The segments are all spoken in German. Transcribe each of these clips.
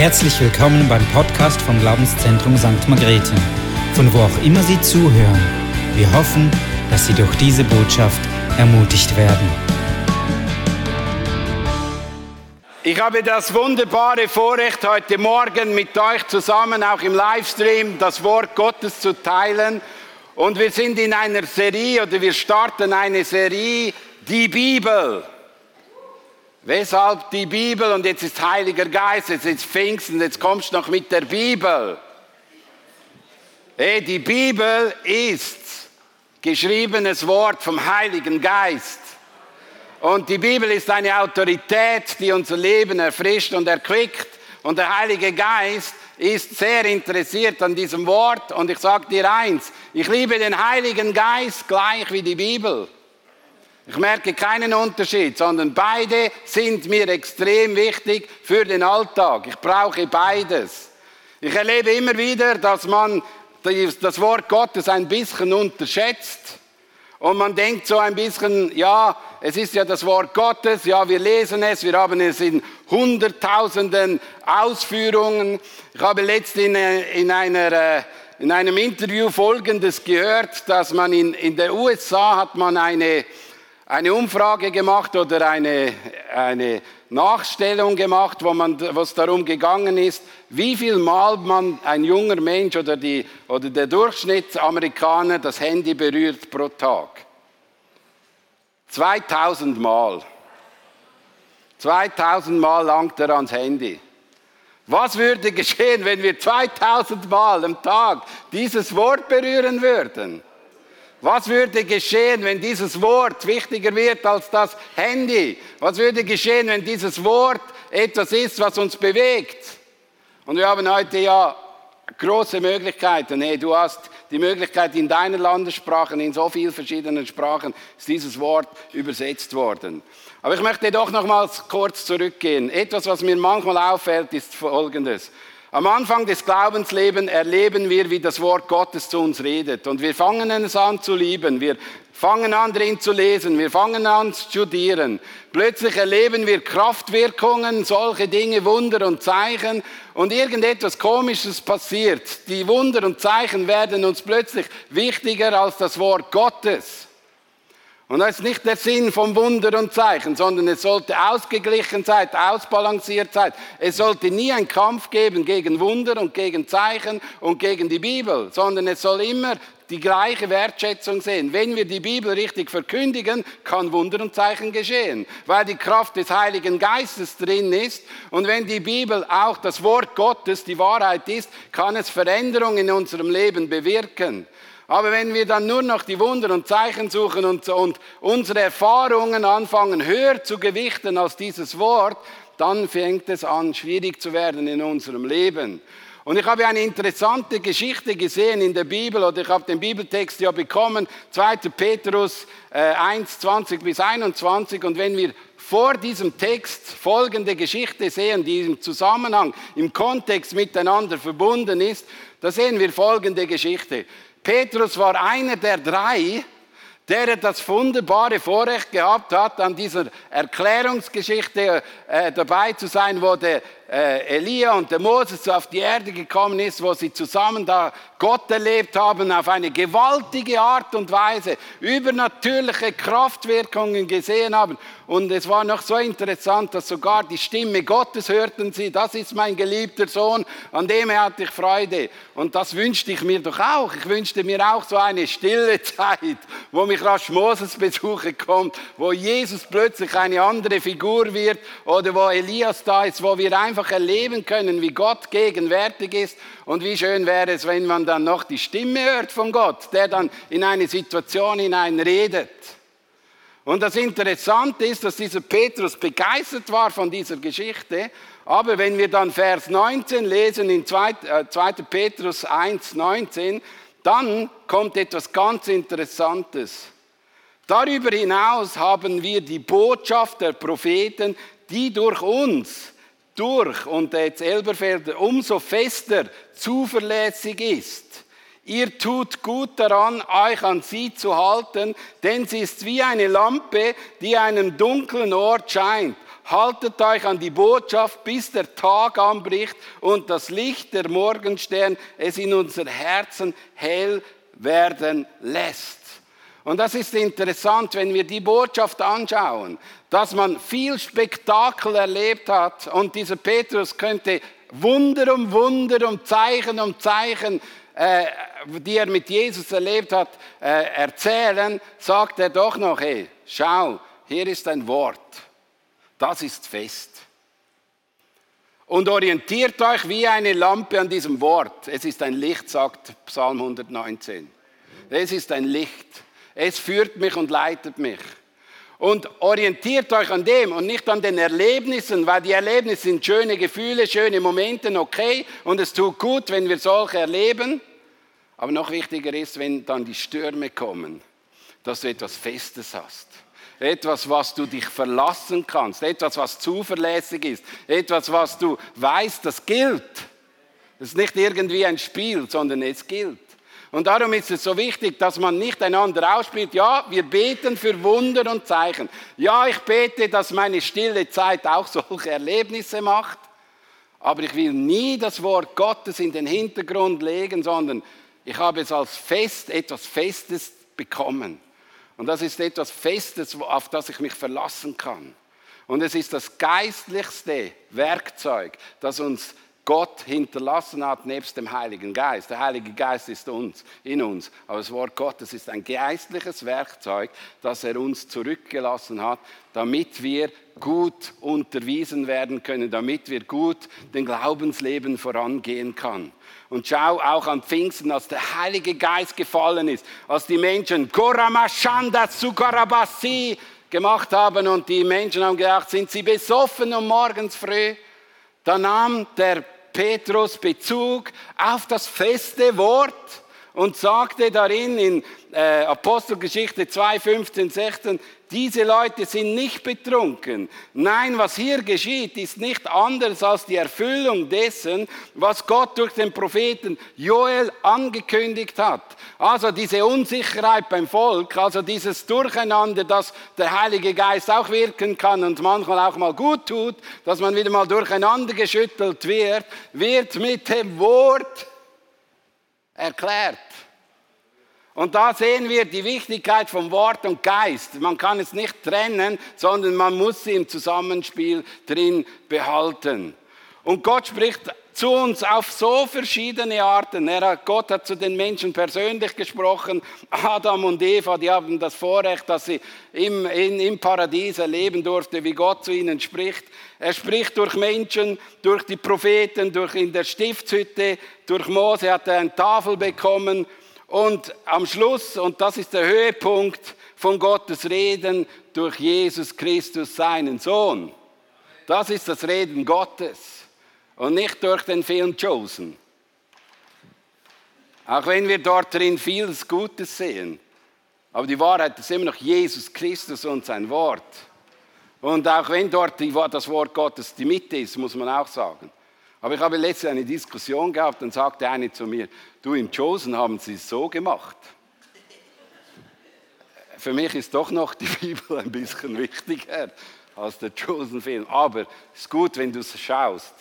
Herzlich willkommen beim Podcast vom Glaubenszentrum St. Margrethe, von wo auch immer Sie zuhören. Wir hoffen, dass Sie durch diese Botschaft ermutigt werden. Ich habe das wunderbare Vorrecht, heute Morgen mit euch zusammen, auch im Livestream, das Wort Gottes zu teilen. Und wir sind in einer Serie oder wir starten eine Serie, die Bibel. Weshalb die Bibel und jetzt ist Heiliger Geist, jetzt ist Pfingsten, jetzt kommst du noch mit der Bibel. Hey, die Bibel ist geschriebenes Wort vom Heiligen Geist. Und die Bibel ist eine Autorität, die unser Leben erfrischt und erquickt. Und der Heilige Geist ist sehr interessiert an diesem Wort. Und ich sage dir eins, ich liebe den Heiligen Geist gleich wie die Bibel. Ich merke keinen Unterschied, sondern beide sind mir extrem wichtig für den Alltag. Ich brauche beides. Ich erlebe immer wieder, dass man das Wort Gottes ein bisschen unterschätzt. Und man denkt so ein bisschen, ja, es ist ja das Wort Gottes, ja, wir lesen es, wir haben es in hunderttausenden Ausführungen. Ich habe letztens in, in, einer, äh, in einem Interview Folgendes gehört, dass man in, in der USA hat man eine, eine Umfrage gemacht oder eine, eine Nachstellung gemacht, wo, man, wo es darum gegangen ist, wie viel Mal man ein junger Mensch oder, die, oder der Durchschnittsamerikaner das Handy berührt pro Tag. 2000 Mal. 2000 Mal langt er ans Handy. Was würde geschehen, wenn wir 2000 Mal am Tag dieses Wort berühren würden? Was würde geschehen, wenn dieses Wort wichtiger wird als das Handy? Was würde geschehen, wenn dieses Wort etwas ist, was uns bewegt? Und wir haben heute ja große Möglichkeiten. Hey, du hast die Möglichkeit, in deiner Landessprache, in so vielen verschiedenen Sprachen, ist dieses Wort übersetzt worden. Aber ich möchte doch nochmals kurz zurückgehen. Etwas, was mir manchmal auffällt, ist Folgendes. Am Anfang des Glaubenslebens erleben wir, wie das Wort Gottes zu uns redet. Und wir fangen es an zu lieben. Wir fangen an, drin zu lesen. Wir fangen an zu studieren. Plötzlich erleben wir Kraftwirkungen, solche Dinge, Wunder und Zeichen. Und irgendetwas Komisches passiert. Die Wunder und Zeichen werden uns plötzlich wichtiger als das Wort Gottes. Und das ist nicht der Sinn vom Wunder und Zeichen, sondern es sollte ausgeglichen sein, ausbalanciert sein. Es sollte nie einen Kampf geben gegen Wunder und gegen Zeichen und gegen die Bibel, sondern es soll immer die gleiche Wertschätzung sehen. Wenn wir die Bibel richtig verkündigen, kann Wunder und Zeichen geschehen, weil die Kraft des Heiligen Geistes drin ist. Und wenn die Bibel auch das Wort Gottes, die Wahrheit ist, kann es Veränderungen in unserem Leben bewirken. Aber wenn wir dann nur noch die Wunder und Zeichen suchen und, und unsere Erfahrungen anfangen höher zu gewichten als dieses Wort, dann fängt es an, schwierig zu werden in unserem Leben. Und ich habe eine interessante Geschichte gesehen in der Bibel, oder ich habe den Bibeltext ja bekommen, 2. Petrus äh, 1, 20 bis 21. Und wenn wir vor diesem Text folgende Geschichte sehen, die im Zusammenhang, im Kontext miteinander verbunden ist, da sehen wir folgende Geschichte. Petrus war einer der drei, der das wunderbare Vorrecht gehabt hat, an dieser Erklärungsgeschichte äh, dabei zu sein, wo der äh, Elia und der Moses auf die Erde gekommen ist, wo sie zusammen da Gott erlebt haben, auf eine gewaltige Art und Weise, übernatürliche Kraftwirkungen gesehen haben. Und es war noch so interessant, dass sogar die Stimme Gottes hörten sie, das ist mein geliebter Sohn, an dem hatte ich Freude. Und das wünschte ich mir doch auch. Ich wünschte mir auch so eine stille Zeit, wo mich rasch Moses besuchen kommt, wo Jesus plötzlich eine andere Figur wird oder wo Elias da ist, wo wir einfach einfach erleben können, wie Gott gegenwärtig ist. Und wie schön wäre es, wenn man dann noch die Stimme hört von Gott, der dann in eine Situation hinein redet. Und das Interessante ist, dass dieser Petrus begeistert war von dieser Geschichte. Aber wenn wir dann Vers 19 lesen in 2. Äh, Petrus 1, 19, dann kommt etwas ganz Interessantes. Darüber hinaus haben wir die Botschaft der Propheten, die durch uns durch und jetzt Elberfelder umso fester zuverlässig ist. Ihr tut gut daran, euch an sie zu halten, denn sie ist wie eine Lampe, die einem dunklen Ort scheint. haltet euch an die Botschaft, bis der Tag anbricht und das Licht der Morgenstern es in unser Herzen hell werden lässt. Und das ist interessant, wenn wir die Botschaft anschauen, dass man viel Spektakel erlebt hat und dieser Petrus könnte Wunder um Wunder um Zeichen um Zeichen, äh, die er mit Jesus erlebt hat, äh, erzählen, sagt er doch noch, hey, schau, hier ist ein Wort, das ist fest. Und orientiert euch wie eine Lampe an diesem Wort. Es ist ein Licht, sagt Psalm 119. Es ist ein Licht. Es führt mich und leitet mich. Und orientiert euch an dem und nicht an den Erlebnissen, weil die Erlebnisse sind schöne Gefühle, schöne Momente, okay. Und es tut gut, wenn wir solche erleben. Aber noch wichtiger ist, wenn dann die Stürme kommen, dass du etwas Festes hast. Etwas, was du dich verlassen kannst. Etwas, was zuverlässig ist. Etwas, was du weißt, das gilt. Das ist nicht irgendwie ein Spiel, sondern es gilt. Und darum ist es so wichtig, dass man nicht einander ausspielt. Ja, wir beten für Wunder und Zeichen. Ja, ich bete, dass meine stille Zeit auch solche Erlebnisse macht. Aber ich will nie das Wort Gottes in den Hintergrund legen, sondern ich habe es als Fest, etwas Festes bekommen. Und das ist etwas Festes, auf das ich mich verlassen kann. Und es ist das geistlichste Werkzeug, das uns Gott hinterlassen hat nebst dem Heiligen Geist. Der Heilige Geist ist uns, in uns. Aber das Wort Gottes ist ein geistliches Werkzeug, das er uns zurückgelassen hat, damit wir gut unterwiesen werden können, damit wir gut den Glaubensleben vorangehen kann. Und schau auch am Pfingsten, als der Heilige Geist gefallen ist, als die Menschen Koramashanda Sukarabasi gemacht haben und die Menschen haben gedacht, sind sie besoffen um morgens früh? Da nahm der Petrus Bezug auf das feste Wort und sagte darin in äh, Apostelgeschichte 2, 15, 16, diese Leute sind nicht betrunken. Nein, was hier geschieht, ist nicht anders als die Erfüllung dessen, was Gott durch den Propheten Joel angekündigt hat. Also diese Unsicherheit beim Volk, also dieses Durcheinander, dass der Heilige Geist auch wirken kann und manchmal auch mal gut tut, dass man wieder mal durcheinander geschüttelt wird, wird mit dem Wort erklärt. Und da sehen wir die Wichtigkeit von Wort und Geist. Man kann es nicht trennen, sondern man muss sie im Zusammenspiel drin behalten. Und Gott spricht zu uns auf so verschiedene Arten. Hat, Gott hat zu den Menschen persönlich gesprochen. Adam und Eva, die haben das Vorrecht, dass sie im, in, im Paradies erleben durften, wie Gott zu ihnen spricht. Er spricht durch Menschen, durch die Propheten, durch in der Stiftshütte, durch Mose hat er eine Tafel bekommen und am Schluss, und das ist der Höhepunkt von Gottes Reden durch Jesus Christus, seinen Sohn. Das ist das Reden Gottes und nicht durch den Film Chosen. Auch wenn wir dort drin vieles Gutes sehen. Aber die Wahrheit ist immer noch Jesus Christus und sein Wort. Und auch wenn dort das Wort Gottes die Mitte ist, muss man auch sagen. Aber ich habe letztens eine Diskussion gehabt und sagte eine zu mir, du im Chosen haben sie es so gemacht. Für mich ist doch noch die Bibel ein bisschen wichtiger als der Chosen-Film. Aber es ist gut, wenn du es schaust.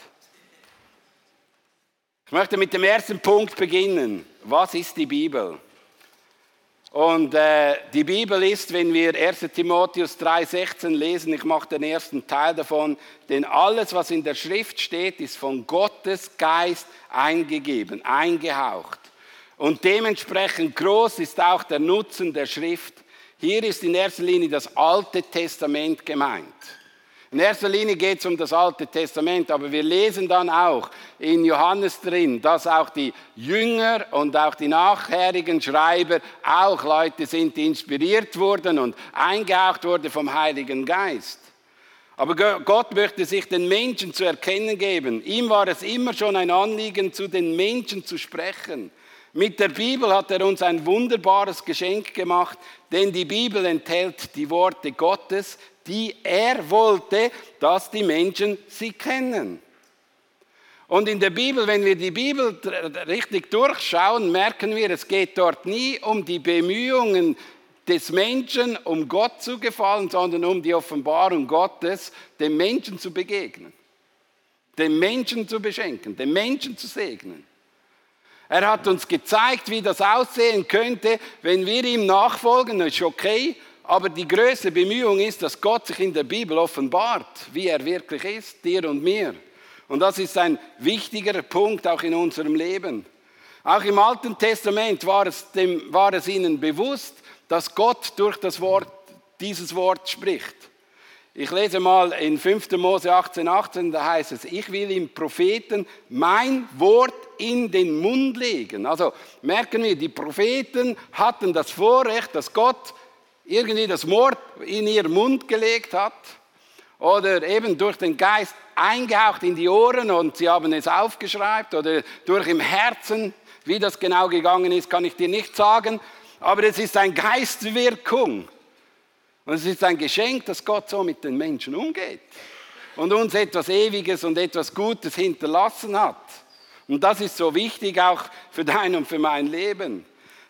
Ich möchte mit dem ersten Punkt beginnen. Was ist die Bibel? Und äh, die Bibel ist, wenn wir 1 Timotheus 3,16 lesen, ich mache den ersten Teil davon, denn alles, was in der Schrift steht, ist von Gottes Geist eingegeben, eingehaucht. Und dementsprechend groß ist auch der Nutzen der Schrift. Hier ist in erster Linie das Alte Testament gemeint. In erster Linie geht es um das Alte Testament, aber wir lesen dann auch in Johannes drin, dass auch die Jünger und auch die nachherigen Schreiber auch Leute sind, die inspiriert wurden und eingehaucht wurden vom Heiligen Geist. Aber Gott möchte sich den Menschen zu erkennen geben. Ihm war es immer schon ein Anliegen, zu den Menschen zu sprechen. Mit der Bibel hat er uns ein wunderbares Geschenk gemacht, denn die Bibel enthält die Worte Gottes, die er wollte, dass die Menschen sie kennen. Und in der Bibel, wenn wir die Bibel richtig durchschauen, merken wir, es geht dort nie um die Bemühungen des Menschen, um Gott zu gefallen, sondern um die Offenbarung Gottes dem Menschen zu begegnen, dem Menschen zu beschenken, dem Menschen zu segnen. Er hat uns gezeigt, wie das aussehen könnte, wenn wir ihm nachfolgen. Das ist okay, aber die größte Bemühung ist, dass Gott sich in der Bibel offenbart, wie er wirklich ist, dir und mir. Und das ist ein wichtiger Punkt auch in unserem Leben. Auch im Alten Testament war es, dem, war es ihnen bewusst, dass Gott durch das Wort, dieses Wort spricht. Ich lese mal in 5. Mose 18, 18, da heißt es, ich will im Propheten mein Wort in den Mund legen. Also merken wir, die Propheten hatten das Vorrecht, dass Gott irgendwie das Wort in ihren Mund gelegt hat oder eben durch den Geist eingehaucht in die Ohren und sie haben es aufgeschreibt oder durch im Herzen, wie das genau gegangen ist, kann ich dir nicht sagen, aber es ist eine Geistwirkung. Und es ist ein Geschenk, dass Gott so mit den Menschen umgeht und uns etwas Ewiges und etwas Gutes hinterlassen hat. Und das ist so wichtig auch für dein und für mein Leben.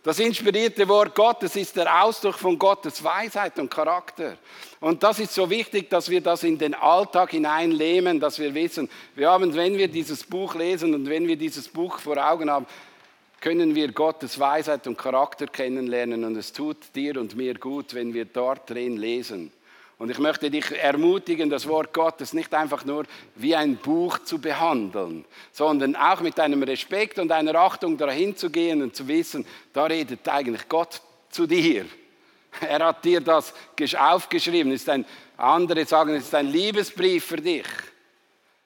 Das inspirierte Wort Gottes ist der Ausdruck von Gottes Weisheit und Charakter. Und das ist so wichtig, dass wir das in den Alltag hineinlehnen, dass wir wissen, wir haben, wenn wir dieses Buch lesen und wenn wir dieses Buch vor Augen haben, können wir Gottes Weisheit und Charakter kennenlernen und es tut dir und mir gut, wenn wir dort drin lesen. Und ich möchte dich ermutigen, das Wort Gottes nicht einfach nur wie ein Buch zu behandeln, sondern auch mit einem Respekt und einer Achtung dahin zu gehen und zu wissen, da redet eigentlich Gott zu dir. Er hat dir das aufgeschrieben. ist ein, andere sagen, es ist ein Liebesbrief für dich.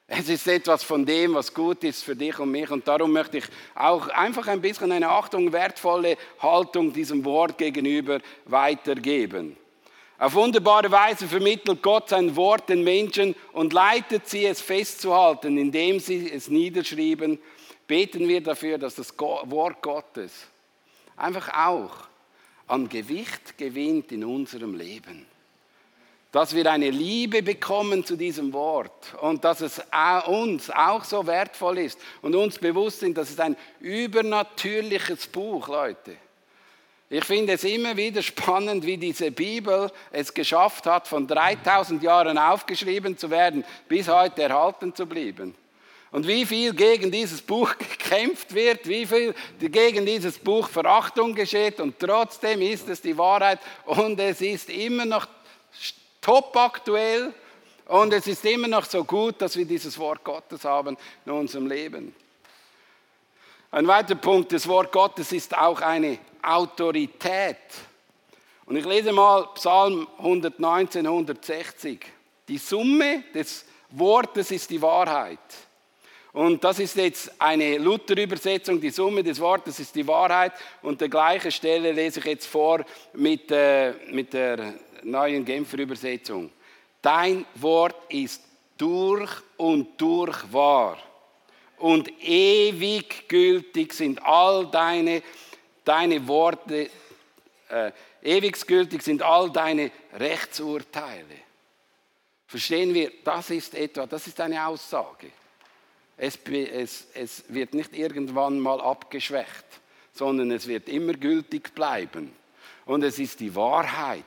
Es ist etwas von dem, was gut ist für dich und mich. Und darum möchte ich auch einfach ein bisschen eine Achtung, wertvolle Haltung diesem Wort gegenüber weitergeben. Auf wunderbare Weise vermittelt Gott sein Wort den Menschen und leitet sie, es festzuhalten, indem sie es niederschrieben. Beten wir dafür, dass das Wort Gottes einfach auch an Gewicht gewinnt in unserem Leben dass wir eine Liebe bekommen zu diesem Wort und dass es uns auch so wertvoll ist und uns bewusst sind, dass es ein übernatürliches Buch, Leute. Ich finde es immer wieder spannend, wie diese Bibel es geschafft hat, von 3000 Jahren aufgeschrieben zu werden, bis heute erhalten zu bleiben. Und wie viel gegen dieses Buch gekämpft wird, wie viel gegen dieses Buch Verachtung geschieht und trotzdem ist es die Wahrheit und es ist immer noch top aktuell und es ist immer noch so gut, dass wir dieses Wort Gottes haben in unserem Leben. Ein weiterer Punkt, das Wort Gottes ist auch eine Autorität. Und ich lese mal Psalm 119, 160. Die Summe des Wortes ist die Wahrheit. Und das ist jetzt eine Luther-Übersetzung, die Summe des Wortes ist die Wahrheit. Und der gleiche Stelle lese ich jetzt vor mit, äh, mit der neuen Genfer Übersetzung. Dein Wort ist durch und durch wahr und ewig gültig sind all deine, deine Worte, äh, ewig gültig sind all deine Rechtsurteile. Verstehen wir, das ist etwa, das ist eine Aussage. Es, es, es wird nicht irgendwann mal abgeschwächt, sondern es wird immer gültig bleiben. Und es ist die Wahrheit.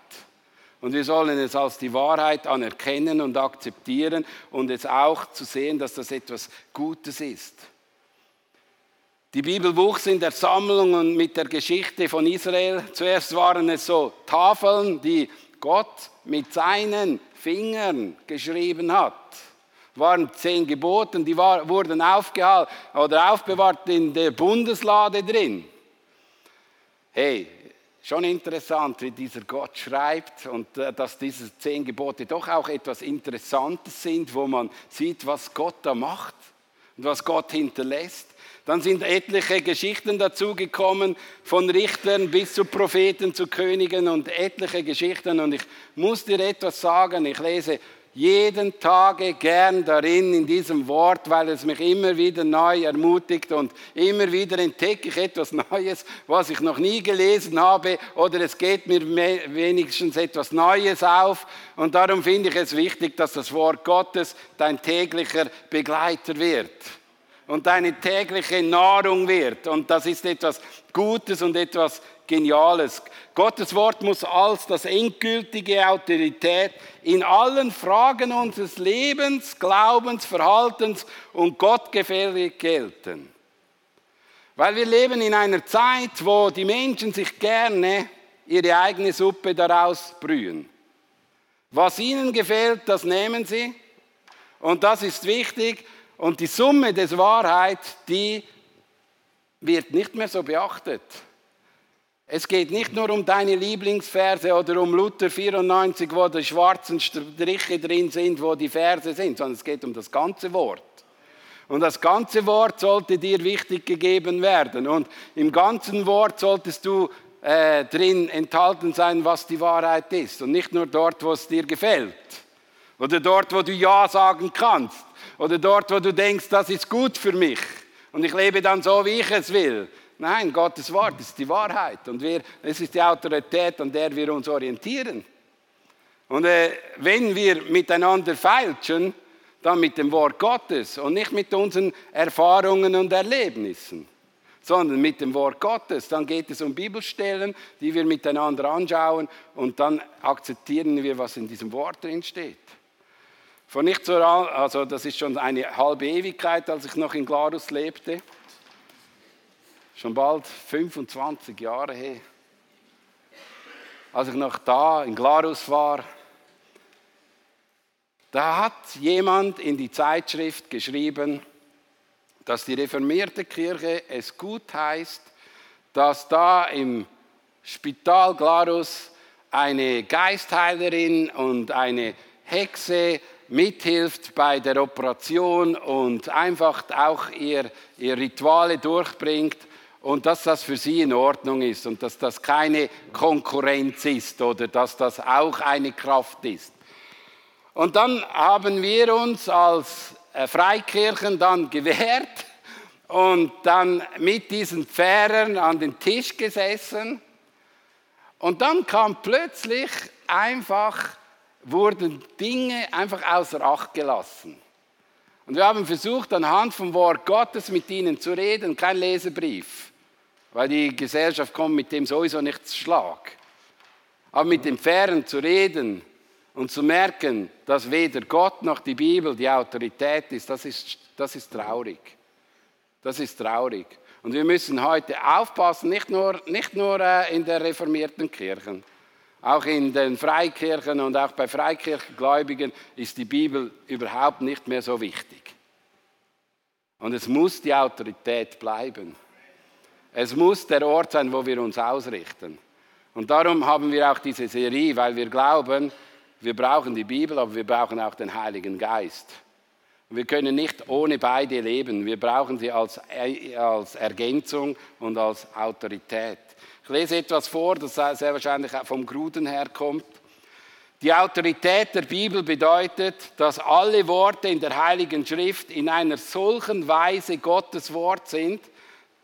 Und wir sollen es als die Wahrheit anerkennen und akzeptieren und es auch zu sehen, dass das etwas Gutes ist. Die Bibel wuchs in der Sammlung und mit der Geschichte von Israel. Zuerst waren es so Tafeln, die Gott mit seinen Fingern geschrieben hat. Das waren zehn Gebote, die war, wurden aufgehalten oder aufbewahrt in der Bundeslade drin. Hey, Schon interessant, wie dieser Gott schreibt und äh, dass diese zehn Gebote doch auch etwas Interessantes sind, wo man sieht, was Gott da macht und was Gott hinterlässt. Dann sind etliche Geschichten dazugekommen, von Richtern bis zu Propheten, zu Königen und etliche Geschichten. Und ich muss dir etwas sagen, ich lese jeden Tage gern darin in diesem Wort, weil es mich immer wieder neu ermutigt und immer wieder entdecke ich etwas Neues, was ich noch nie gelesen habe oder es geht mir wenigstens etwas Neues auf. Und darum finde ich es wichtig, dass das Wort Gottes dein täglicher Begleiter wird und deine tägliche Nahrung wird. Und das ist etwas Gutes und etwas Geniales. Gottes Wort muss als das endgültige Autorität in allen Fragen unseres Lebens, Glaubens, Verhaltens und Gottgefällig gelten. Weil wir leben in einer Zeit, wo die Menschen sich gerne ihre eigene Suppe daraus brühen. Was ihnen gefällt, das nehmen sie. Und das ist wichtig. Und die Summe des Wahrheit, die wird nicht mehr so beachtet. Es geht nicht nur um deine Lieblingsverse oder um Luther 94, wo die schwarzen Striche drin sind, wo die Verse sind, sondern es geht um das ganze Wort. Und das ganze Wort sollte dir wichtig gegeben werden. Und im ganzen Wort solltest du äh, drin enthalten sein, was die Wahrheit ist. Und nicht nur dort, wo es dir gefällt. Oder dort, wo du Ja sagen kannst. Oder dort, wo du denkst, das ist gut für mich. Und ich lebe dann so, wie ich es will. Nein, Gottes Wort ist die Wahrheit und wir, es ist die Autorität, an der wir uns orientieren. Und äh, wenn wir miteinander feilschen, dann mit dem Wort Gottes und nicht mit unseren Erfahrungen und Erlebnissen, sondern mit dem Wort Gottes. Dann geht es um Bibelstellen, die wir miteinander anschauen und dann akzeptieren wir, was in diesem Wort drin steht. Vor nicht so, also das ist schon eine halbe Ewigkeit, als ich noch in Glarus lebte schon bald 25 Jahre her, als ich noch da in Glarus war, da hat jemand in die Zeitschrift geschrieben, dass die reformierte Kirche es gut heißt, dass da im Spital Glarus eine Geistheilerin und eine Hexe mithilft bei der Operation und einfach auch ihr, ihr Rituale durchbringt und dass das für sie in Ordnung ist und dass das keine Konkurrenz ist oder dass das auch eine Kraft ist. Und dann haben wir uns als äh, Freikirchen dann gewehrt und dann mit diesen Pfarrern an den Tisch gesessen. Und dann kam plötzlich einfach, wurden Dinge einfach außer Acht gelassen. Und wir haben versucht, anhand vom Wort Gottes mit ihnen zu reden, kein Lesebrief weil die Gesellschaft kommt mit dem sowieso nicht zu Schlag. Aber mit dem Fern zu reden und zu merken, dass weder Gott noch die Bibel die Autorität ist, das ist, das ist traurig. Das ist traurig. Und wir müssen heute aufpassen, nicht nur, nicht nur äh, in der reformierten Kirchen, auch in den Freikirchen und auch bei Freikirchengläubigen ist die Bibel überhaupt nicht mehr so wichtig. Und es muss die Autorität bleiben. Es muss der Ort sein, wo wir uns ausrichten. Und darum haben wir auch diese Serie, weil wir glauben, wir brauchen die Bibel, aber wir brauchen auch den Heiligen Geist. Wir können nicht ohne beide leben. Wir brauchen sie als, als Ergänzung und als Autorität. Ich lese etwas vor, das sehr wahrscheinlich vom Gruden herkommt. Die Autorität der Bibel bedeutet, dass alle Worte in der Heiligen Schrift in einer solchen Weise Gottes Wort sind,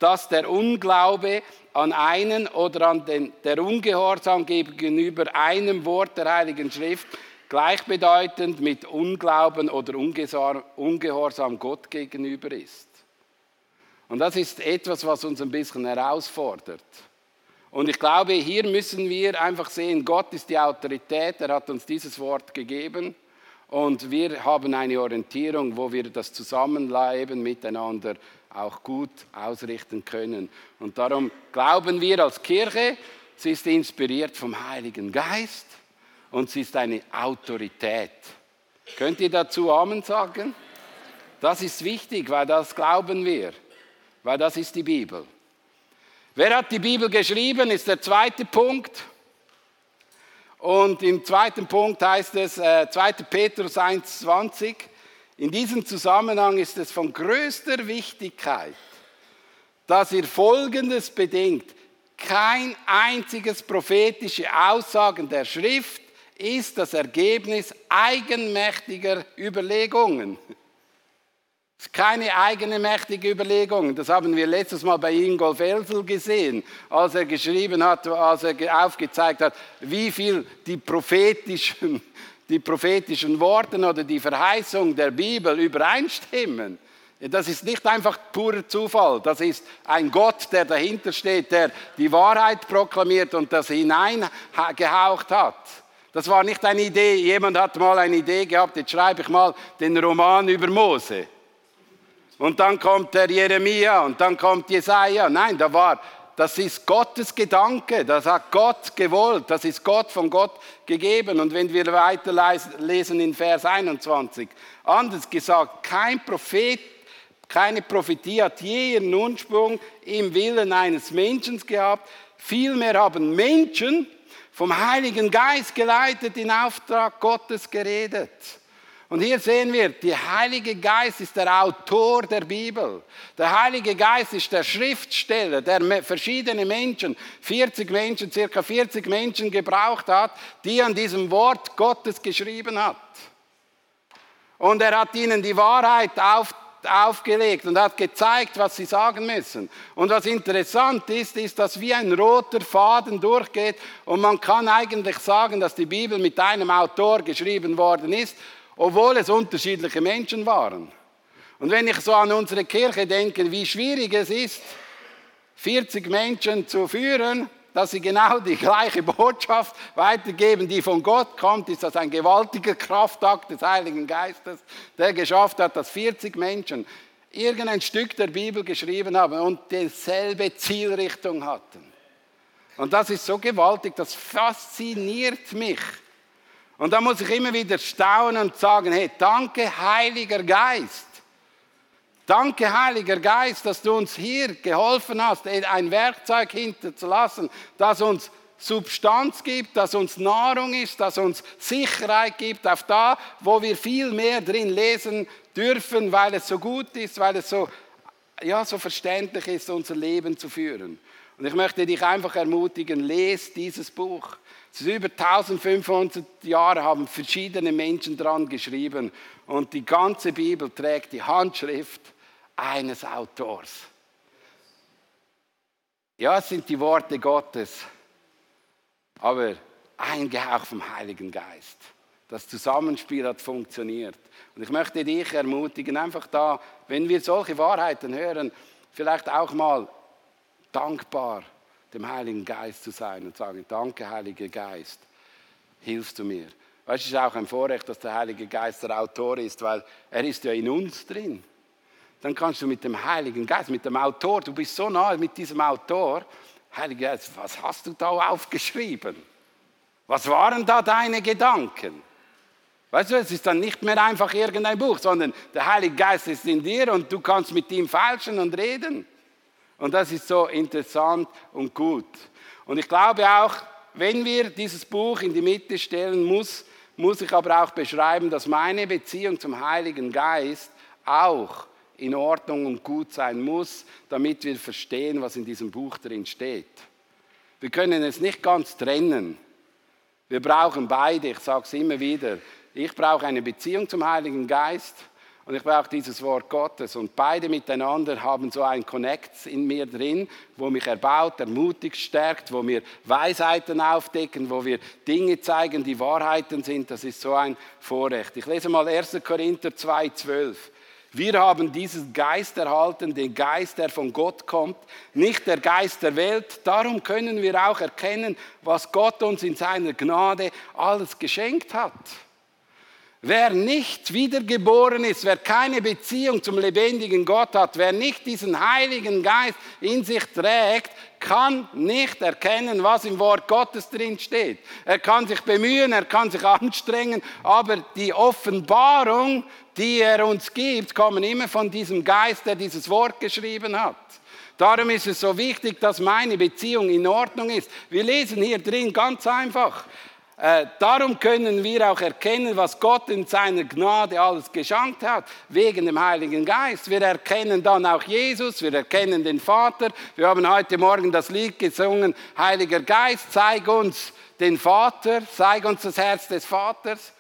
dass der Unglaube an einen oder an den, der Ungehorsam gegenüber einem Wort der Heiligen Schrift gleichbedeutend mit Unglauben oder Ungehorsam Gott gegenüber ist. Und das ist etwas, was uns ein bisschen herausfordert. Und ich glaube, hier müssen wir einfach sehen, Gott ist die Autorität, er hat uns dieses Wort gegeben und wir haben eine Orientierung, wo wir das Zusammenleben miteinander auch gut ausrichten können. Und darum glauben wir als Kirche, sie ist inspiriert vom Heiligen Geist und sie ist eine Autorität. Könnt ihr dazu Amen sagen? Das ist wichtig, weil das glauben wir, weil das ist die Bibel. Wer hat die Bibel geschrieben, ist der zweite Punkt. Und im zweiten Punkt heißt es, äh, 2. Petrus 1,20, in diesem Zusammenhang ist es von größter Wichtigkeit, dass ihr Folgendes bedenkt. Kein einziges prophetische Aussagen der Schrift ist das Ergebnis eigenmächtiger Überlegungen. Es ist keine eigene mächtige Überlegung. Das haben wir letztes Mal bei Ingolf Elsel gesehen, als er geschrieben hat, als er aufgezeigt hat, wie viel die prophetischen die prophetischen Worte oder die Verheißung der Bibel übereinstimmen. Das ist nicht einfach purer Zufall, das ist ein Gott, der dahinter steht, der die Wahrheit proklamiert und das hineingehaucht hat. Das war nicht eine Idee, jemand hat mal eine Idee gehabt, jetzt schreibe ich mal den Roman über Mose. Und dann kommt der Jeremia und dann kommt Jesaja. Nein, da war, das ist Gottes Gedanke, das hat Gott gewollt, das ist Gott von Gott gegeben. Und wenn wir weiter lesen in Vers 21, anders gesagt, kein Prophet keine Prophetie hat je ihren Ursprung im Willen eines Menschen gehabt. Vielmehr haben Menschen vom Heiligen Geist geleitet, in Auftrag Gottes geredet. Und hier sehen wir, der Heilige Geist ist der Autor der Bibel. Der Heilige Geist ist der Schriftsteller, der verschiedene Menschen, 40 Menschen, circa 40 Menschen gebraucht hat, die an diesem Wort Gottes geschrieben hat. Und er hat ihnen die Wahrheit auf, aufgelegt und hat gezeigt, was sie sagen müssen. Und was interessant ist, ist, dass wie ein roter Faden durchgeht und man kann eigentlich sagen, dass die Bibel mit einem Autor geschrieben worden ist, obwohl es unterschiedliche Menschen waren. Und wenn ich so an unsere Kirche denke, wie schwierig es ist, 40 Menschen zu führen, dass sie genau die gleiche Botschaft weitergeben, die von Gott kommt, ist das ein gewaltiger Kraftakt des Heiligen Geistes, der geschafft hat, dass 40 Menschen irgendein Stück der Bibel geschrieben haben und dieselbe Zielrichtung hatten. Und das ist so gewaltig, das fasziniert mich. Und da muss ich immer wieder staunen und sagen, hey, danke Heiliger Geist Danke, Heiliger Geist, dass du uns hier geholfen hast, ein Werkzeug hinterzulassen, das uns Substanz gibt, das uns Nahrung ist, das uns Sicherheit gibt, auf da, wo wir viel mehr drin lesen dürfen, weil es so gut ist, weil es so, ja, so verständlich ist, unser Leben zu führen. Und ich möchte dich einfach ermutigen, lese dieses Buch. Ist über 1500 Jahre haben verschiedene Menschen dran geschrieben und die ganze Bibel trägt die Handschrift eines Autors. Ja, es sind die Worte Gottes, aber eingehaucht vom Heiligen Geist. Das Zusammenspiel hat funktioniert. Und ich möchte dich ermutigen, einfach da, wenn wir solche Wahrheiten hören, vielleicht auch mal dankbar dem Heiligen Geist zu sein und sagen, danke Heiliger Geist, hilfst du mir. Weißt du, es ist auch ein Vorrecht, dass der Heilige Geist der Autor ist, weil er ist ja in uns drin dann kannst du mit dem Heiligen Geist, mit dem Autor, du bist so nahe mit diesem Autor, Heiliger Geist, was hast du da aufgeschrieben? Was waren da deine Gedanken? Weißt du, es ist dann nicht mehr einfach irgendein Buch, sondern der Heilige Geist ist in dir und du kannst mit ihm falschen und reden. Und das ist so interessant und gut. Und ich glaube auch, wenn wir dieses Buch in die Mitte stellen, muss, muss ich aber auch beschreiben, dass meine Beziehung zum Heiligen Geist auch in Ordnung und gut sein muss, damit wir verstehen, was in diesem Buch drin steht. Wir können es nicht ganz trennen. Wir brauchen beide, ich sage es immer wieder. Ich brauche eine Beziehung zum Heiligen Geist und ich brauche dieses Wort Gottes. Und beide miteinander haben so ein Connect in mir drin, wo mich erbaut, ermutigt, stärkt, wo mir Weisheiten aufdecken, wo wir Dinge zeigen, die Wahrheiten sind. Das ist so ein Vorrecht. Ich lese mal 1. Korinther 2, 12. Wir haben diesen Geist erhalten, den Geist, der von Gott kommt, nicht der Geist der Welt. Darum können wir auch erkennen, was Gott uns in seiner Gnade alles geschenkt hat. Wer nicht wiedergeboren ist, wer keine Beziehung zum lebendigen Gott hat, wer nicht diesen Heiligen Geist in sich trägt, kann nicht erkennen, was im Wort Gottes drin steht. Er kann sich bemühen, er kann sich anstrengen, aber die Offenbarung, die er uns gibt, kommen immer von diesem Geist, der dieses Wort geschrieben hat. Darum ist es so wichtig, dass meine Beziehung in Ordnung ist. Wir lesen hier drin ganz einfach. Äh, darum können wir auch erkennen, was Gott in seiner Gnade alles geschenkt hat, wegen dem Heiligen Geist. Wir erkennen dann auch Jesus, wir erkennen den Vater. Wir haben heute Morgen das Lied gesungen, Heiliger Geist, zeig uns den Vater, zeig uns das Herz des Vaters.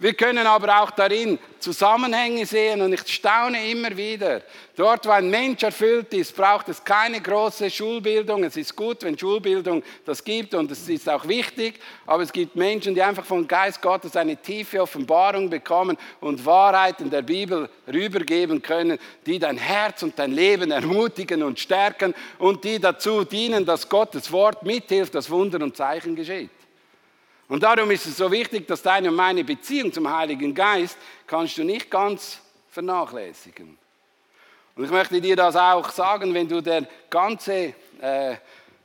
Wir können aber auch darin Zusammenhänge sehen und ich staune immer wieder. Dort, wo ein Mensch erfüllt ist, braucht es keine große Schulbildung. Es ist gut, wenn Schulbildung das gibt und es ist auch wichtig, aber es gibt Menschen, die einfach vom Geist Gottes eine tiefe Offenbarung bekommen und Wahrheiten der Bibel rübergeben können, die dein Herz und dein Leben ermutigen und stärken und die dazu dienen, dass Gottes Wort mithilft, dass Wunder und Zeichen geschieht. Und darum ist es so wichtig, dass deine und meine Beziehung zum Heiligen Geist kannst du nicht ganz vernachlässigen. Und ich möchte dir das auch sagen, wenn du den ganzen äh,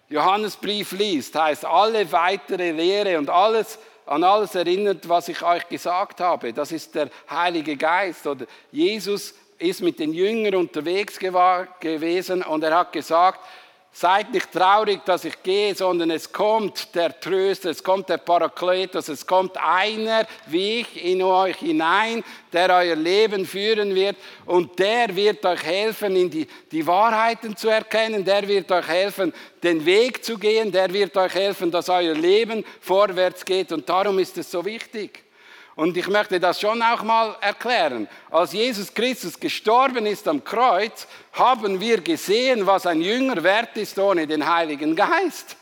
Johannesbrief liest, heißt alle weitere Lehre und alles an alles erinnert, was ich euch gesagt habe. Das ist der Heilige Geist oder Jesus ist mit den Jüngern unterwegs gewesen und er hat gesagt, Seid nicht traurig, dass ich gehe, sondern es kommt der Tröster, es kommt der Parakletos, es kommt einer wie ich in euch hinein, der euer Leben führen wird und der wird euch helfen, in die, die Wahrheiten zu erkennen, der wird euch helfen, den Weg zu gehen, der wird euch helfen, dass euer Leben vorwärts geht und darum ist es so wichtig. Und ich möchte das schon auch mal erklären. Als Jesus Christus gestorben ist am Kreuz, haben wir gesehen, was ein Jünger wert ist ohne den Heiligen Geist.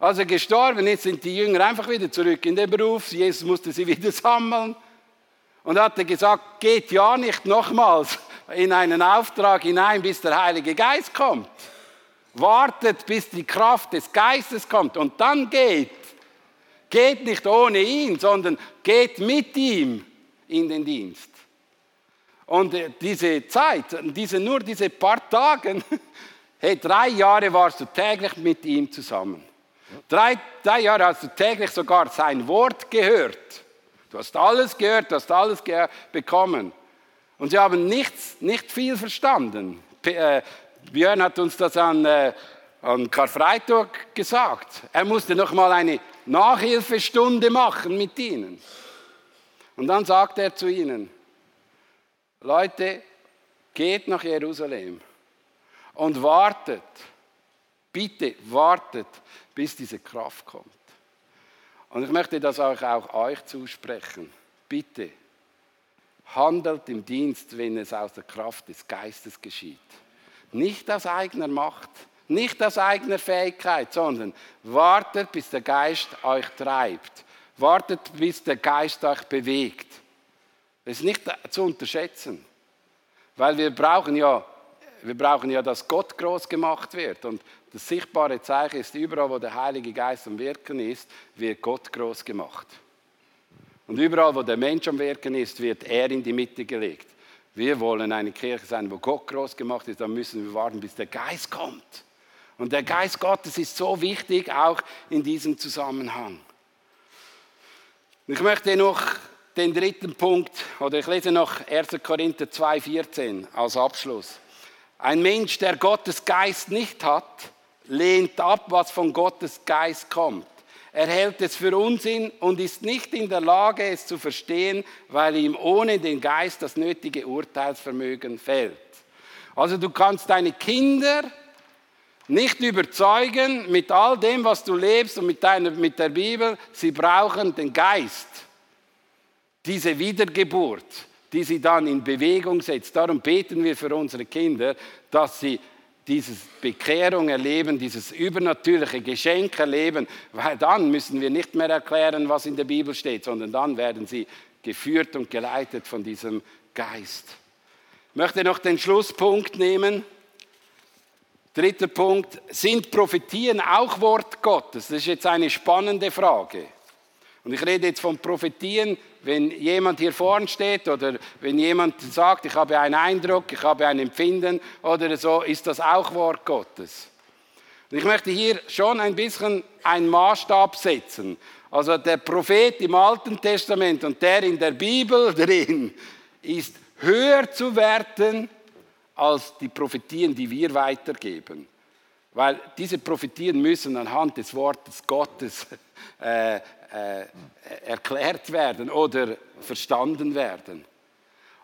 Als er gestorben ist, sind die Jünger einfach wieder zurück in den Beruf. Jesus musste sie wieder sammeln. Und hatte gesagt, geht ja nicht nochmals in einen Auftrag hinein, bis der Heilige Geist kommt. Wartet, bis die Kraft des Geistes kommt und dann geht. Geht nicht ohne ihn, sondern geht mit ihm in den Dienst. Und äh, diese Zeit, diese, nur diese paar Tage, hey, drei Jahre warst du täglich mit ihm zusammen. Drei, drei Jahre hast du täglich sogar sein Wort gehört. Du hast alles gehört, du hast alles bekommen. Und sie haben nichts, nicht viel verstanden. Äh, Björn hat uns das an, äh, an Karfreitag gesagt. Er musste noch mal eine Nachhilfestunde machen mit ihnen. Und dann sagt er zu ihnen, Leute, geht nach Jerusalem und wartet, bitte wartet, bis diese Kraft kommt. Und ich möchte das auch, auch euch zusprechen. Bitte, handelt im Dienst, wenn es aus der Kraft des Geistes geschieht. Nicht aus eigener Macht, nicht aus eigener Fähigkeit, sondern wartet, bis der Geist euch treibt. Wartet, bis der Geist euch bewegt. Das ist nicht zu unterschätzen. Weil wir brauchen ja, wir brauchen ja, dass Gott groß gemacht wird. Und das sichtbare Zeichen ist, überall, wo der Heilige Geist am Wirken ist, wird Gott groß gemacht. Und überall, wo der Mensch am Wirken ist, wird er in die Mitte gelegt. Wir wollen eine Kirche sein, wo Gott groß gemacht ist, dann müssen wir warten, bis der Geist kommt. Und der Geist Gottes ist so wichtig, auch in diesem Zusammenhang. Ich möchte noch den dritten Punkt, oder ich lese noch 1. Korinther 2,14 als Abschluss. Ein Mensch, der Gottes Geist nicht hat, lehnt ab, was von Gottes Geist kommt. Er hält es für Unsinn und ist nicht in der Lage, es zu verstehen, weil ihm ohne den Geist das nötige Urteilsvermögen fehlt. Also du kannst deine Kinder nicht überzeugen mit all dem, was du lebst und mit, deiner, mit der Bibel. Sie brauchen den Geist, diese Wiedergeburt, die sie dann in Bewegung setzt. Darum beten wir für unsere Kinder, dass sie diese Bekehrung erleben, dieses übernatürliche Geschenk erleben, weil dann müssen wir nicht mehr erklären, was in der Bibel steht, sondern dann werden sie geführt und geleitet von diesem Geist. Ich möchte noch den Schlusspunkt nehmen. Dritter Punkt, sind Prophetien auch Wort Gottes? Das ist jetzt eine spannende Frage. Und ich rede jetzt von Prophetien, wenn jemand hier vorne steht oder wenn jemand sagt, ich habe einen Eindruck, ich habe ein Empfinden oder so, ist das auch Wort Gottes. Und ich möchte hier schon ein bisschen einen Maßstab setzen. Also der Prophet im Alten Testament und der in der Bibel drin ist höher zu werten als die Prophetien, die wir weitergeben. Weil diese Prophetien müssen anhand des Wortes Gottes äh, äh, erklärt werden oder verstanden werden.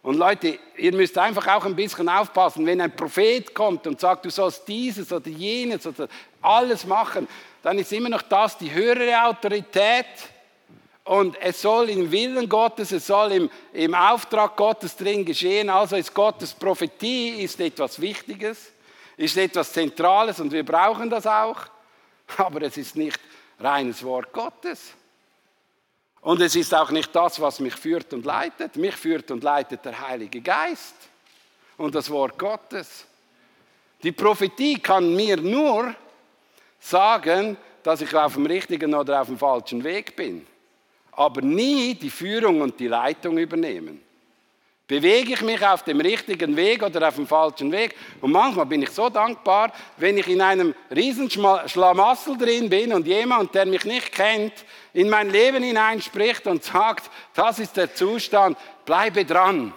Und Leute, ihr müsst einfach auch ein bisschen aufpassen, wenn ein Prophet kommt und sagt, du sollst dieses oder jenes oder alles machen, dann ist immer noch das die höhere Autorität Und es soll im Willen Gottes, es soll im, im Auftrag Gottes drin geschehen. Also ist Gottes Prophetie ist etwas Wichtiges, ist etwas Zentrales und wir brauchen das auch. Aber es ist nicht reines Wort Gottes. Und es ist auch nicht das, was mich führt und leitet. Mich führt und leitet der Heilige Geist und das Wort Gottes. Die Prophetie kann mir nur sagen, dass ich auf dem richtigen oder auf dem falschen Weg bin aber nie die Führung und die Leitung übernehmen. Bewege ich mich auf dem richtigen Weg oder auf dem falschen Weg? Und manchmal bin ich so dankbar, wenn ich in einem riesen Schlamassel drin bin und jemand, der mich nicht kennt, in mein Leben hineinspricht und sagt, das ist der Zustand, bleibe dran.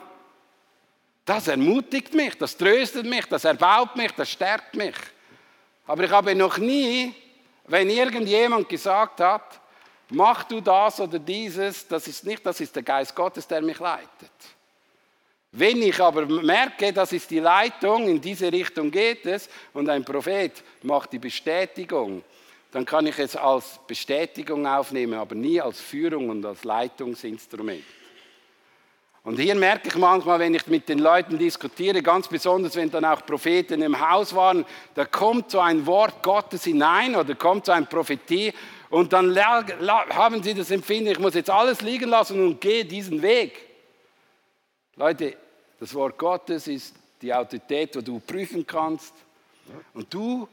Das ermutigt mich, das tröstet mich, das erbaut mich, das stärkt mich. Aber ich habe noch nie, wenn irgendjemand gesagt hat, mach du das oder dieses, das ist nicht, das ist der Geist Gottes, der mich leitet. Wenn ich aber merke, das ist die Leitung, in diese Richtung geht es, und ein Prophet macht die Bestätigung, dann kann ich es als Bestätigung aufnehmen, aber nie als Führung und als Leitungsinstrument. Und hier merke ich manchmal, wenn ich mit den Leuten diskutiere, ganz besonders wenn dann auch Propheten im Haus waren, da kommt so ein Wort Gottes hinein oder kommt so eine Prophetie und dann haben sie das Empfinden, ich muss jetzt alles liegen lassen und gehe diesen Weg. Leute, das Wort Gottes ist die Autorität, wo du prüfen kannst. Und du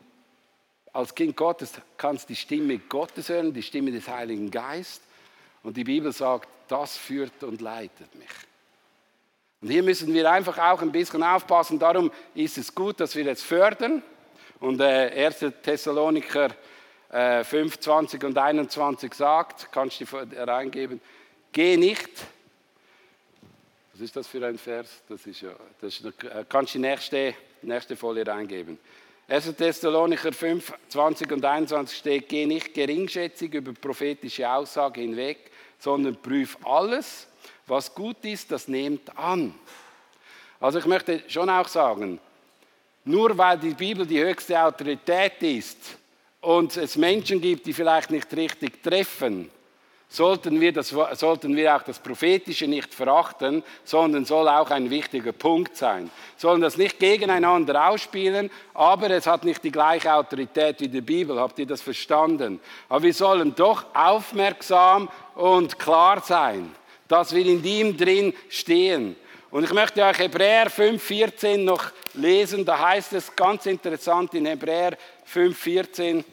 als Kind Gottes kannst die Stimme Gottes hören, die Stimme des Heiligen Geistes. Und die Bibel sagt, das führt und leitet mich. Und hier müssen wir einfach auch ein bisschen aufpassen. Darum ist es gut, dass wir jetzt fördern. Und äh, 1. Thessaloniker 5, äh, 20 und 21 sagt, kannst du reingeben, geh nicht. Was ist das für ein Vers? Das ist ja, das ist, äh, kannst du die nächste, nächste Folie reingeben. 1. Thessalonicher 5, 20 und 21 steht, geh nicht geringschätzig über prophetische Aussage hinweg, sondern prüf alles, was gut ist, das nehmt an. Also ich möchte schon auch sagen, nur weil die Bibel die höchste Autorität ist, und es Menschen gibt, die vielleicht nicht richtig treffen, sollten wir, das, sollten wir auch das Prophetische nicht verachten, sondern soll auch ein wichtiger Punkt sein. Sollen das nicht gegeneinander ausspielen, aber es hat nicht die gleiche Autorität wie die Bibel. Habt ihr das verstanden? Aber wir sollen doch aufmerksam und klar sein, dass wir in ihm drin stehen. Und ich möchte euch Hebräer 5,14 noch lesen. Da heißt es ganz interessant in Hebräer 5,14.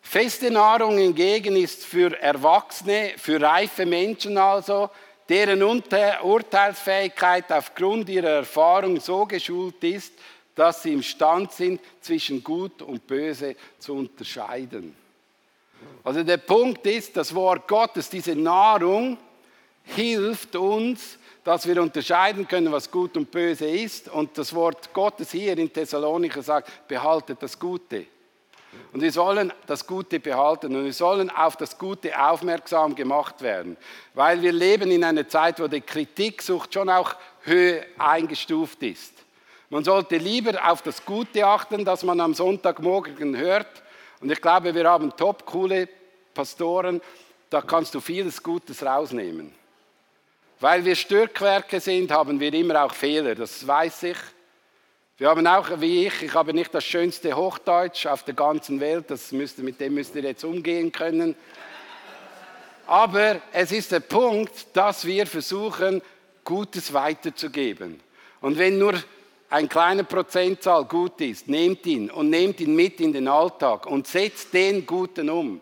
Feste Nahrung hingegen ist für Erwachsene, für reife Menschen also, deren Urteilsfähigkeit aufgrund ihrer Erfahrung so geschult ist, dass sie imstand sind, zwischen Gut und Böse zu unterscheiden. Also der Punkt ist, das Wort Gottes, diese Nahrung hilft uns, dass wir unterscheiden können, was gut und böse ist. Und das Wort Gottes hier in Thessalonicher sagt, behaltet das Gute. Und wir sollen das Gute behalten und wir sollen auf das Gute aufmerksam gemacht werden, weil wir leben in einer Zeit, wo die Kritiksucht schon auch höher eingestuft ist. Man sollte lieber auf das Gute achten, das man am Sonntagmorgen hört. Und ich glaube, wir haben top coole Pastoren, da kannst du vieles Gutes rausnehmen. Weil wir Stückwerke sind, haben wir immer auch Fehler, das weiß ich. Wir haben auch, wie ich, ich habe nicht das schönste Hochdeutsch auf der ganzen Welt, das müsst, mit dem müsst ihr jetzt umgehen können. Aber es ist der Punkt, dass wir versuchen, Gutes weiterzugeben. Und wenn nur ein kleiner Prozentzahl gut ist, nehmt ihn und nehmt ihn mit in den Alltag und setzt den Guten um.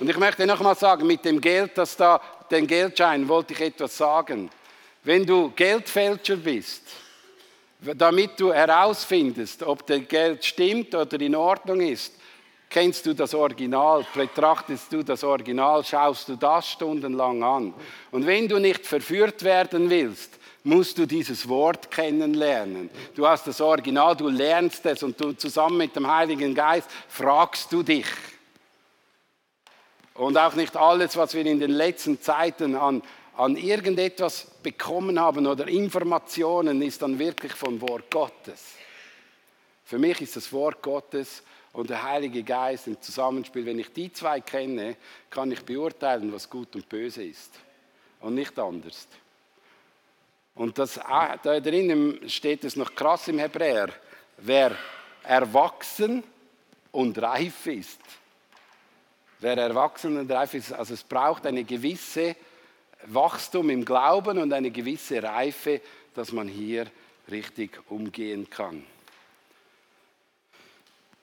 Und ich möchte nochmal sagen, mit dem Geld, das da, den Geldschein, wollte ich etwas sagen. Wenn du Geldfälscher bist, damit du herausfindest, ob der Geld stimmt oder in Ordnung ist, kennst du das Original, betrachtest du das Original, schaust du das stundenlang an. Und wenn du nicht verführt werden willst, musst du dieses Wort kennenlernen. Du hast das Original, du lernst es und du zusammen mit dem Heiligen Geist fragst du dich. Und auch nicht alles, was wir in den letzten Zeiten an an irgendetwas bekommen haben oder Informationen, ist dann wirklich vom Wort Gottes. Für mich ist das Wort Gottes und der Heilige Geist im Zusammenspiel. Wenn ich die zwei kenne, kann ich beurteilen, was gut und böse ist. Und nicht anders. Und das, ah, da drinnen steht es noch krass im Hebräer. Wer erwachsen und reif ist. Wer erwachsen und reif ist, also es braucht eine gewisse Wachstum im Glauben und eine gewisse Reife, dass man hier richtig umgehen kann.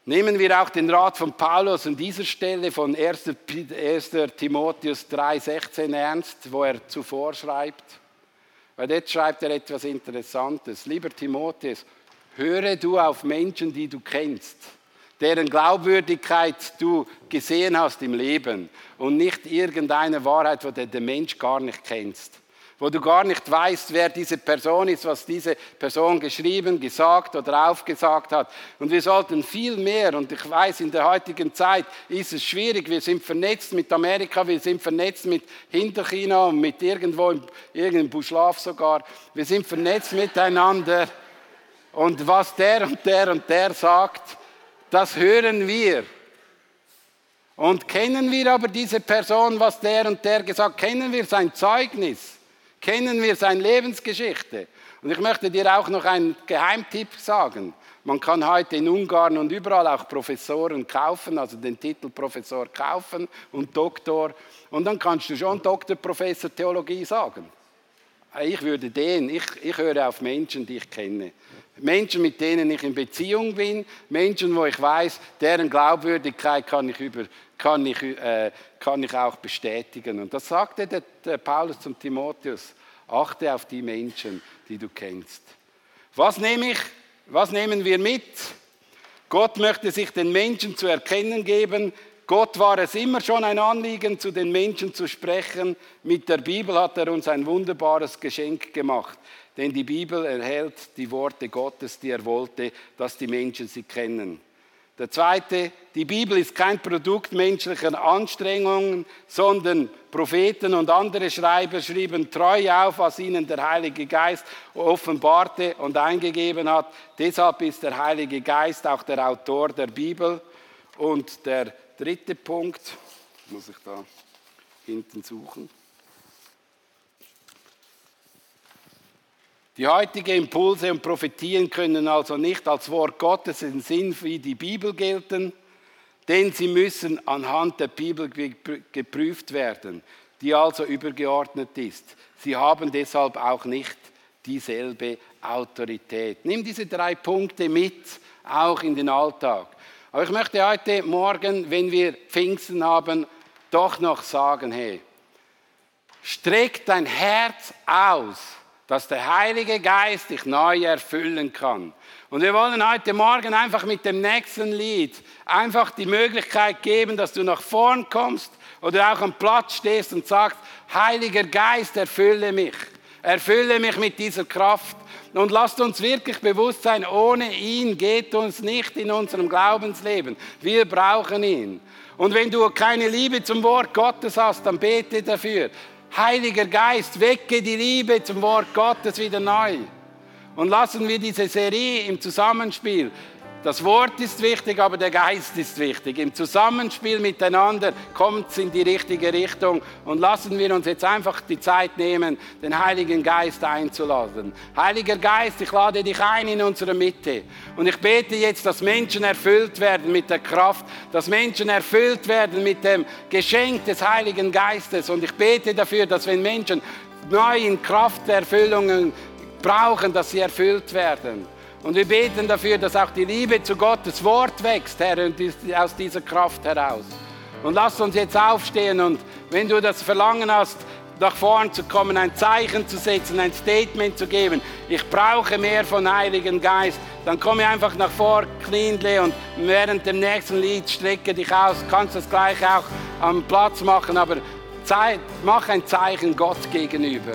Nehmen wir auch den Rat von Paulus an dieser Stelle von 1. Timotheus 3,16 ernst, wo er zuvor schreibt. Weil jetzt schreibt er etwas Interessantes. Lieber Timotheus, höre du auf Menschen, die du kennst, deren Glaubwürdigkeit du gesehen hast im Leben und nicht irgendeine Wahrheit, wo du den Mensch gar nicht kennst wo du gar nicht weißt, wer diese Person ist, was diese Person geschrieben, gesagt oder aufgesagt hat. Und wir sollten viel mehr, und ich weiß, in der heutigen Zeit ist es schwierig, wir sind vernetzt mit Amerika, wir sind vernetzt mit Hinterchina und mit irgendwo, in irgendeinem Buschlaf sogar. Wir sind vernetzt miteinander. Und was der und der und der sagt, das hören wir. Und kennen wir aber diese Person, was der und der gesagt, kennen wir sein Zeugnis? kennen wir seine Lebensgeschichte. Und ich möchte dir auch noch einen Geheimtipp sagen. Man kann heute in Ungarn und überall auch Professoren kaufen, also den Titel Professor kaufen und Doktor. Und dann kannst du schon Doktor, Professor Theologie sagen. Ich würde den, ich, ich höre auf Menschen, die ich kenne. Menschen, mit denen ich in Beziehung bin, Menschen, wo ich weiß, deren Glaubwürdigkeit kann ich, über, kann ich, äh, kann ich auch bestätigen. Und das sagte der, der Paulus zum Timotheus. Achte auf die Menschen, die du kennst. Was nehme ich? Was nehmen wir mit? Gott möchte sich den Menschen zu erkennen geben. Gott war es immer schon ein Anliegen, zu den Menschen zu sprechen. Mit der Bibel hat er uns ein wunderbares Geschenk gemacht. Denn die Bibel erhält die Worte Gottes, die er wollte, dass die Menschen sie kennen. Der zweite, die Bibel ist kein Produkt menschlicher Anstrengungen, sondern Propheten und andere Schreiber schrieben treu auf, was ihnen der Heilige Geist offenbarte und eingegeben hat. Deshalb ist der Heilige Geist auch der Autor der Bibel. Und der dritte Punkt, muss ich da hinten suchen. Die heutigen Impulse und Prophetien können also nicht als Wort Gottes im Sinn wie die Bibel gelten, denn sie müssen anhand der Bibel geprüft werden, die also übergeordnet ist. Sie haben deshalb auch nicht dieselbe Autorität. Nimm diese drei Punkte mit, auch in den Alltag. Aber ich möchte heute Morgen, wenn wir Pfingsten haben, doch noch sagen, hey, streck dein Herz aus dass der Heilige Geist dich neu erfüllen kann. Und wir wollen heute Morgen einfach mit dem nächsten Lied einfach die Möglichkeit geben, dass du nach vorn kommst oder auch am Platz stehst und sagst, Heiliger Geist, erfülle mich. Erfülle mich mit dieser Kraft. Und lasst uns wirklich bewusst sein, ohne ihn geht uns nicht in unserem Glaubensleben. Wir brauchen ihn. Und wenn du keine Liebe zum Wort Gottes hast, dann bete dafür. Heiliger Geist, wecke die Liebe zum Wort Gottes wieder neu. Und lassen wir diese Serie im Zusammenspiel das Wort ist wichtig, aber der Geist ist wichtig. Im Zusammenspiel miteinander kommt es in die richtige Richtung. Und lassen wir uns jetzt einfach die Zeit nehmen, den Heiligen Geist einzuladen. Heiliger Geist, ich lade dich ein in unsere Mitte. Und ich bete jetzt, dass Menschen erfüllt werden mit der Kraft, dass Menschen erfüllt werden mit dem Geschenk des Heiligen Geistes. Und ich bete dafür, dass wenn Menschen neu in Kraft der Erfüllungen brauchen, dass sie erfüllt werden. Und wir beten dafür, dass auch die Liebe zu Gottes Wort wächst, Herr, aus dieser Kraft heraus. Und lass uns jetzt aufstehen und wenn du das Verlangen hast, nach vorn zu kommen, ein Zeichen zu setzen, ein Statement zu geben, ich brauche mehr von Heiligen Geist, dann komme einfach nach vor, Knindle und während dem nächsten Lied strecke dich aus, kannst das gleiche auch am Platz machen, aber mach ein Zeichen Gott gegenüber.